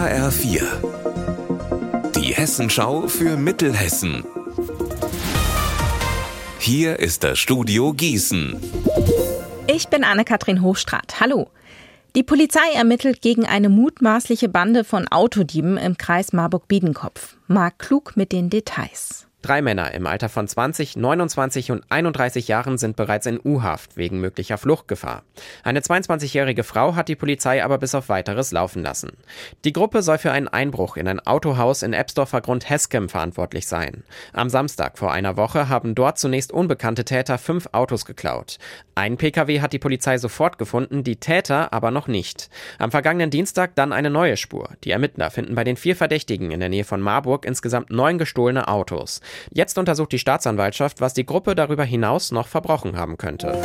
HR4. Die Hessenschau für Mittelhessen. Hier ist das Studio Gießen. Ich bin Anne-Kathrin Hochstrat. Hallo. Die Polizei ermittelt gegen eine mutmaßliche Bande von Autodieben im Kreis Marburg-Biedenkopf. Marc Klug mit den Details. Drei Männer im Alter von 20, 29 und 31 Jahren sind bereits in U-Haft wegen möglicher Fluchtgefahr. Eine 22-jährige Frau hat die Polizei aber bis auf weiteres laufen lassen. Die Gruppe soll für einen Einbruch in ein Autohaus in Ebsdorfer Grund Heskem verantwortlich sein. Am Samstag vor einer Woche haben dort zunächst unbekannte Täter fünf Autos geklaut. Ein Pkw hat die Polizei sofort gefunden, die Täter aber noch nicht. Am vergangenen Dienstag dann eine neue Spur. Die Ermittler finden bei den vier Verdächtigen in der Nähe von Marburg insgesamt neun gestohlene Autos. Jetzt untersucht die Staatsanwaltschaft, was die Gruppe darüber hinaus noch verbrochen haben könnte.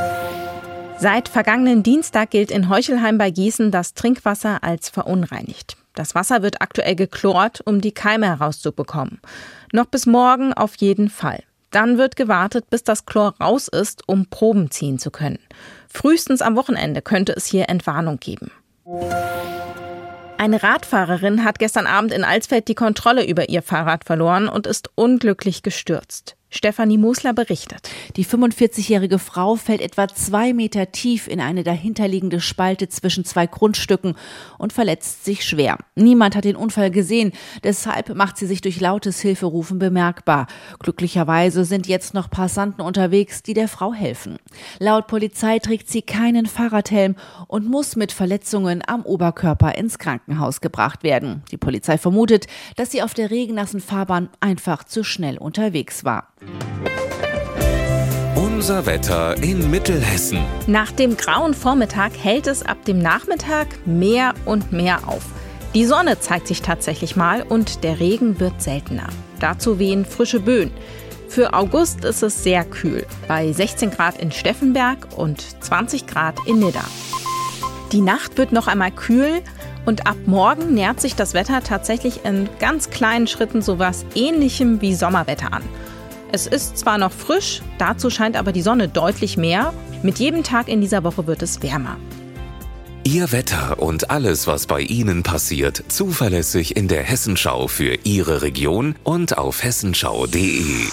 Seit vergangenen Dienstag gilt in Heuchelheim bei Gießen das Trinkwasser als verunreinigt. Das Wasser wird aktuell geklort, um die Keime herauszubekommen. Noch bis morgen auf jeden Fall. Dann wird gewartet, bis das Chlor raus ist, um Proben ziehen zu können. Frühestens am Wochenende könnte es hier Entwarnung geben. Eine Radfahrerin hat gestern Abend in Alsfeld die Kontrolle über ihr Fahrrad verloren und ist unglücklich gestürzt. Stefanie Musler berichtet. Die 45-jährige Frau fällt etwa zwei Meter tief in eine dahinterliegende Spalte zwischen zwei Grundstücken und verletzt sich schwer. Niemand hat den Unfall gesehen, deshalb macht sie sich durch lautes Hilferufen bemerkbar. Glücklicherweise sind jetzt noch Passanten unterwegs, die der Frau helfen. Laut Polizei trägt sie keinen Fahrradhelm und muss mit Verletzungen am Oberkörper ins Krankenhaus gebracht werden. Die Polizei vermutet, dass sie auf der regennassen Fahrbahn einfach zu schnell unterwegs war. Unser Wetter in Mittelhessen. Nach dem grauen Vormittag hält es ab dem Nachmittag mehr und mehr auf. Die Sonne zeigt sich tatsächlich mal und der Regen wird seltener. Dazu wehen frische Böen. Für August ist es sehr kühl, bei 16 Grad in Steffenberg und 20 Grad in Nidda. Die Nacht wird noch einmal kühl und ab morgen nähert sich das Wetter tatsächlich in ganz kleinen Schritten sowas ähnlichem wie Sommerwetter an. Es ist zwar noch frisch, dazu scheint aber die Sonne deutlich mehr. Mit jedem Tag in dieser Woche wird es wärmer. Ihr Wetter und alles, was bei Ihnen passiert, zuverlässig in der Hessenschau für Ihre Region und auf hessenschau.de.